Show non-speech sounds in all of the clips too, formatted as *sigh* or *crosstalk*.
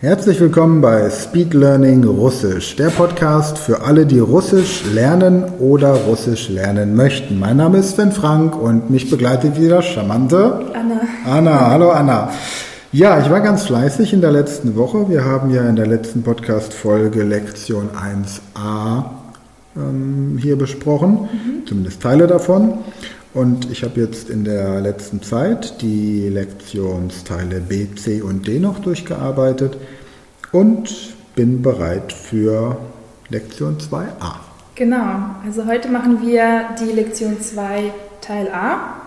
Herzlich willkommen bei Speed Learning Russisch, der Podcast für alle, die Russisch lernen oder Russisch lernen möchten. Mein Name ist Sven Frank und mich begleitet wieder charmante Anna. Anna, hallo Anna. Ja, ich war ganz fleißig in der letzten Woche. Wir haben ja in der letzten Podcast-Folge Lektion 1a ähm, hier besprochen, zumindest Teile davon. Und ich habe jetzt in der letzten Zeit die Lektionsteile B, C und D noch durchgearbeitet und bin bereit für Lektion 2a. Genau, also heute machen wir die Lektion 2 Teil A.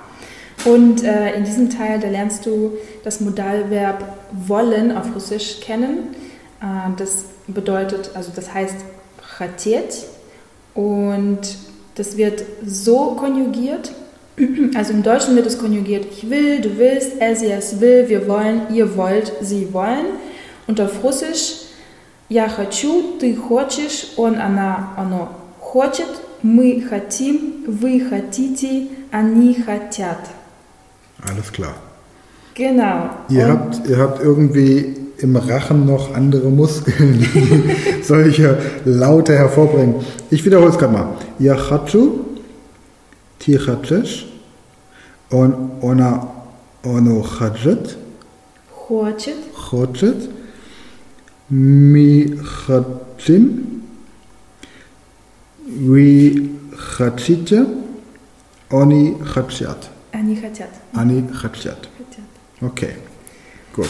Und äh, in diesem Teil, da lernst du das Modalverb wollen auf Russisch kennen. Äh, das bedeutet, also das heißt chatiert und das wird so konjugiert, Also im Deutschen wird es konjugiert, ich will, du willst, er, sie, es will, wir wollen, ihr wollt, sie wollen. Und auf Russisch, я хочу, ты хочешь, он, она, оно хочет, мы хотим, вы хотите, они хотят. Alles klar. Genau. Ihr Und- habt, ihr habt irgendwie im Rachen noch andere Muskeln, *laughs* die solche Laute hervorbringen. Ich wiederhole es gerade mal. Я хочу, ты хочешь, он, она, оно хочет, хочет, хочет, мы хотим, вы хотите, они хотят. они хотят. Они хотят. хотят. Okay, gut.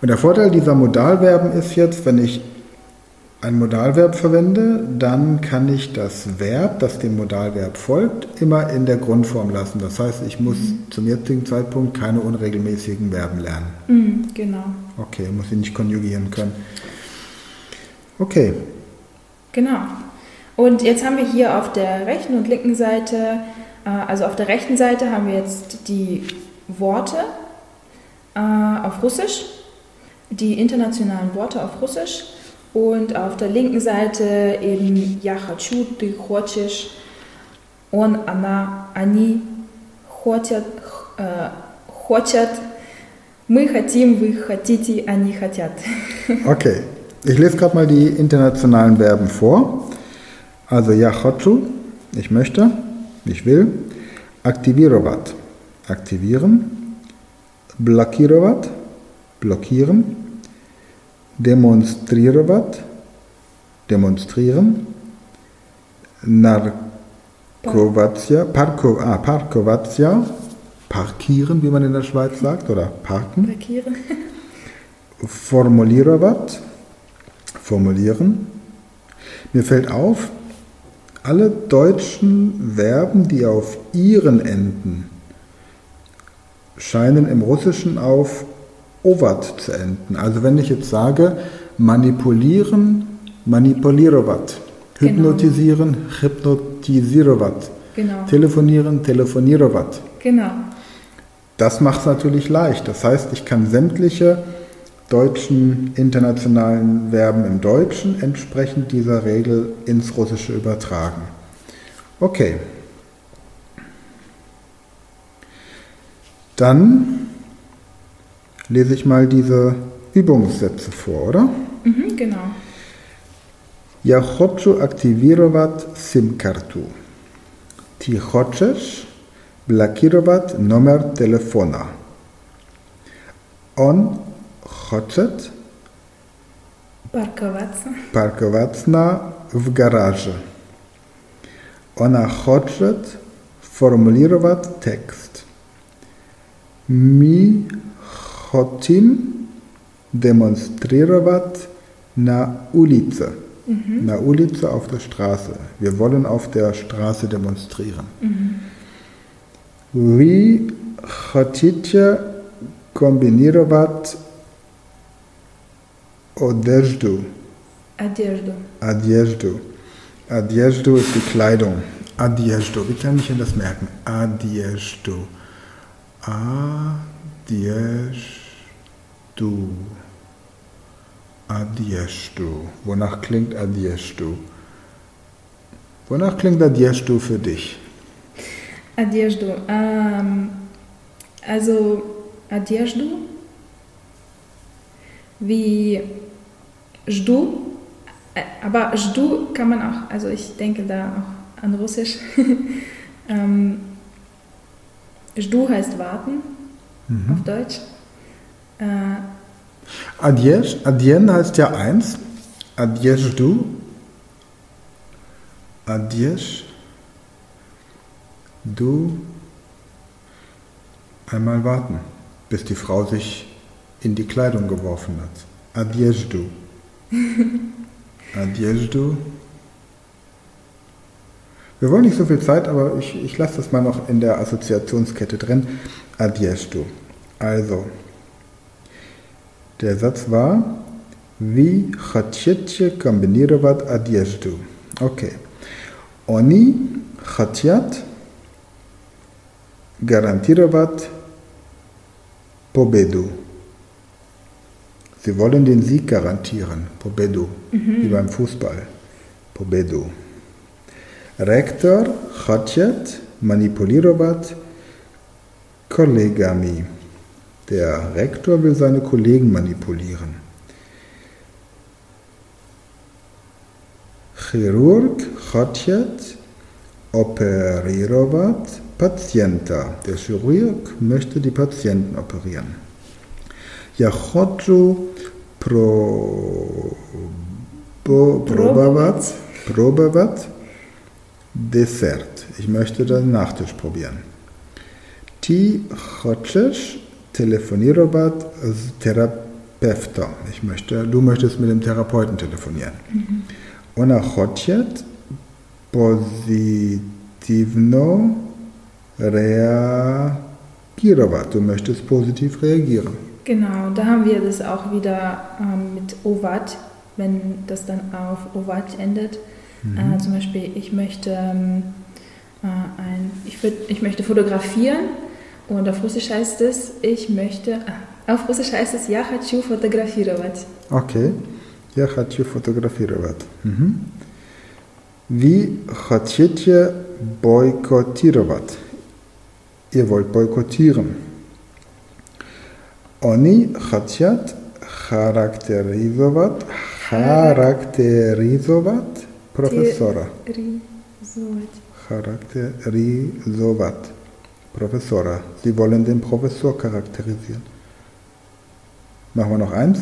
Und der Vorteil dieser Modalverben ist jetzt, wenn ich ein Modalverb verwende, dann kann ich das Verb, das dem Modalverb folgt, immer in der Grundform lassen. Das heißt, ich muss zum jetzigen Zeitpunkt keine unregelmäßigen Verben lernen. Mhm, genau. Okay, muss ich nicht konjugieren können. Okay, Genau. Und jetzt haben wir hier auf der rechten und linken Seite, äh, also auf der rechten Seite haben wir jetzt die Worte äh, auf Russisch, die internationalen Worte auf Russisch Und auf der linken Seite eben Я хочу, ты хочешь, он, она, они хотят, äh, хотят, мы хотим, вы хотите, они хотят. *laughs* okay. Ich lese gerade mal die internationalen Verben vor. Also ja хочу, ich möchte, ich will. Aktivировать, aktivieren. Блокировать, blockieren. demonstrirować, demonstrieren, narkovatia, parko, ah, parkowacja, parkieren, wie man in der Schweiz sagt, oder parken. Parkieren. *laughs* formulirować, formulieren. Mir fällt auf, alle deutschen Verben, die auf ihren enden, scheinen im Russischen auf ovat zu enden. Also wenn ich jetzt sage, manipulieren, manipulirovat, Genau. hypnotisieren, hypnotisirovat, Genau. telefonieren, telefonirovat. Genau. Das macht es natürlich leicht. Das heißt, ich kann sämtliche deutschen internationalen Verben im Deutschen entsprechend dieser Regel ins Russische übertragen. Okay. Dann lese ich mal diese Übungssätze vor, oder? Mhm, genau. Я хочу активировать сим-карту. Ты хочешь блокировать номер телефона. Он хочет Парковаться. парковаться в гараже. Она хочет формулировать текст. Мы Chotim demonstriravat na ulice. Mhm. Na ulice auf der Straße. Wir wollen auf der Straße demonstrieren. Mhm. Wie choticie kombinirować odeżdu? Adjeżdu. Adjeżdu. Adjeżdu ist die Kleidung. Adjeżdu. Wie kann ich Ihnen das merken? Adjeżdu. Adjeżdu du. Adyeshtu. Wonach klingt Adyeshtu? Wonach klingt Adyeshtu für dich? Adyeshtu. Ähm, also Adyeshtu wie Jdu, äh, aber Jdu kann man auch, also ich denke da auch an Russisch. *laughs* ähm, Jdu heißt warten mhm. auf Deutsch. Äh, Adiesh, Adien heißt ja eins. Adiesh du. Adiesh du. Einmal warten, bis die Frau sich in die Kleidung geworfen hat. Adiesh du. Adiesh du. Wir wollen nicht so viel Zeit, aber ich, ich lasse das mal noch in der Assoziationskette drin. Adiesh du. Also, der Satz war, wie хотите комбинировать одежду. Okay. Они хотят гарантировать победу. Sie wollen den Sieg garantieren. Победу. Wie beim Fußball. Победу. Rektor хочет манипулировать коллегами. Der Rektor will seine Kollegen manipulieren. Chirurg Chotjet operierovat Patienta. Der Chirurg möchte die Patienten operieren. Ja, pro, bo, probavat, Dessert. Ich möchte den Nachtisch probieren. Ti chotsches telefonировать с терапевтом. Ich möchte, du möchtest mit dem Therapeuten telefonieren. Она хочет позитивно reagieren. Du möchtest positiv reagieren. Genau, da haben wir das auch wieder ähm, mit Ovat, wenn das dann auf Ovat endet. Äh, zum Beispiel, ich möchte, ähm, äh, ein, ich, würd, ich möchte fotografieren und auf Russisch heißt es, ich möchte, ah, auf Russisch heißt es, я хочу фотографировать. Окей. Я хочу фотографировать. Мгм. Вы хотите бойкотировать. Ihr wollt boykottieren. Они хотят характеризовать, характеризовать профессора. Терроризовать. Professora. Sie wollen den Professor charakterisieren. Machen wir noch eins.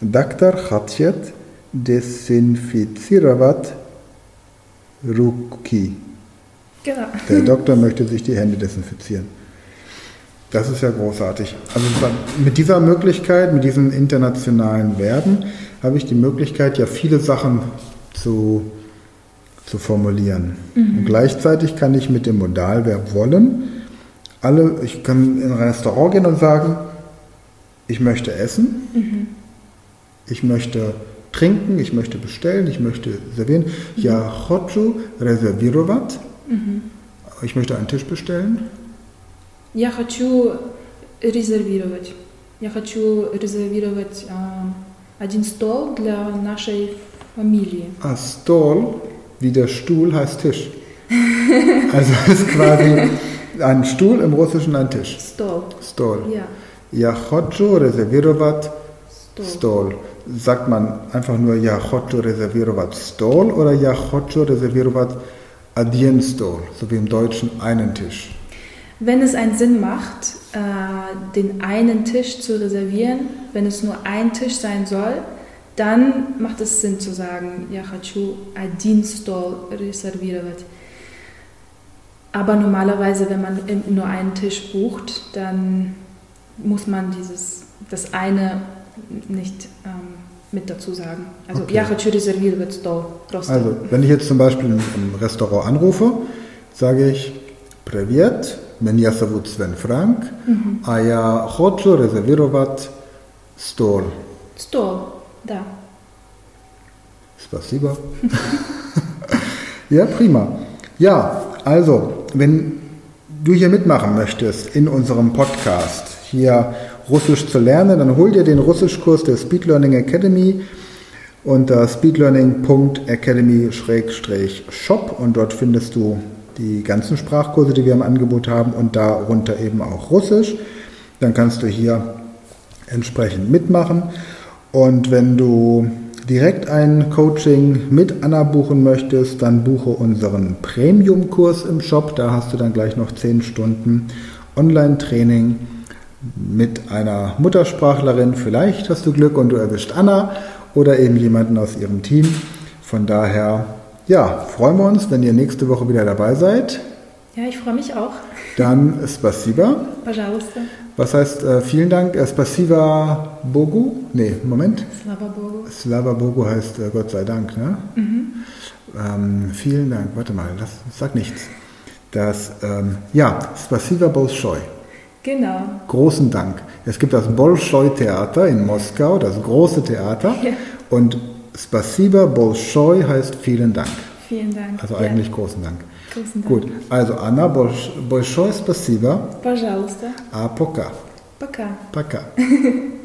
Doktor hat jetzt desinfiziravat ruki. Genau. Der Doktor möchte sich die Hände desinfizieren. Das ist ja großartig. Also mit dieser Möglichkeit, mit diesen internationalen Verben, habe ich die Möglichkeit, ja viele Sachen zu, zu formulieren. Mhm. Und gleichzeitig kann ich mit dem Modalverb wollen alle, ich kann in ein Restaurant gehen und sagen, ich möchte essen, ich möchte trinken, ich möchte bestellen, ich möchte servieren. Ja, хочу резервировать. Ich möchte einen Tisch bestellen. Я хочу резервировать. Я хочу резервировать а, один стол для нашей фамилии. Ah, Stol, wie der Stuhl, heißt Tisch. *laughs* Also ist quasi ein Stuhl im Russischen ein Tisch. Стол. Stol. Ja, Ja, хочу резервировать стол. Stol. Sagt man einfach nur Ja, хочу резервировать Stol oder Ja, хочу резервировать один Stol, so wie im Deutschen einen Tisch. Wenn es einen Sinn macht, äh, den einen Tisch zu reservieren, wenn es nur ein Tisch sein soll, dann macht es Sinn zu sagen, я хочу один стол резервировать. Aber normalerweise, wenn man im- nur einen Tisch bucht, dann muss man dieses, das eine nicht ähm, mit dazu sagen. Also, Okay. я хочу резервировать стол. Просто. Also, wenn ich jetzt zum Beispiel im, im Restaurant anrufe, sage ich Привет, меня зовут Sven Frank, а я хочу резервировать стол. Стол, да. Spasiba. ja, prima. Ja, also, wenn du hier mitmachen möchtest in unserem Podcast, hier Russisch zu lernen, dann hol dir den Russischkurs der Speed Learning Academy unter speedlearning.academy-shop und dort findest du die ganzen Sprachkurse, die wir im Angebot haben und darunter eben auch Russisch. Dann kannst du hier entsprechend mitmachen. Und wenn du direkt ein Coaching mit Anna buchen möchtest, dann buche unseren Premium-Kurs im Shop. Da hast du dann gleich noch 10 Stunden Online-Training mit einer Muttersprachlerin. Vielleicht hast du Glück und du erwischt Anna oder eben jemanden aus ihrem Team. Von daher, ja, freuen wir uns, wenn ihr nächste Woche wieder dabei seid. Ja, ich freue mich auch. Dann Spasiba. Пожалуйста. Was heißt äh, vielen Dank? Spasiba Bogu? Nee, Moment. Slava Bogu. Slava Bogu heißt äh, Gott sei Dank, ne? Mhm. Ähm, vielen Dank. Warte mal, das sag nichts. Das, ähm, ja, Spasiba Bolshoi. Genau. Großen Dank. Es gibt das Bolshoi-Theater in Moskau, das große Theater. Ja. Und Spasiba Bolshoi heißt vielen Dank. Vielen Dank. Also Ja. eigentlich großen Dank. Классно. Gut. Also, Anna, большое спасибо. Пожалуйста. А пока. Пока. Пока. *laughs*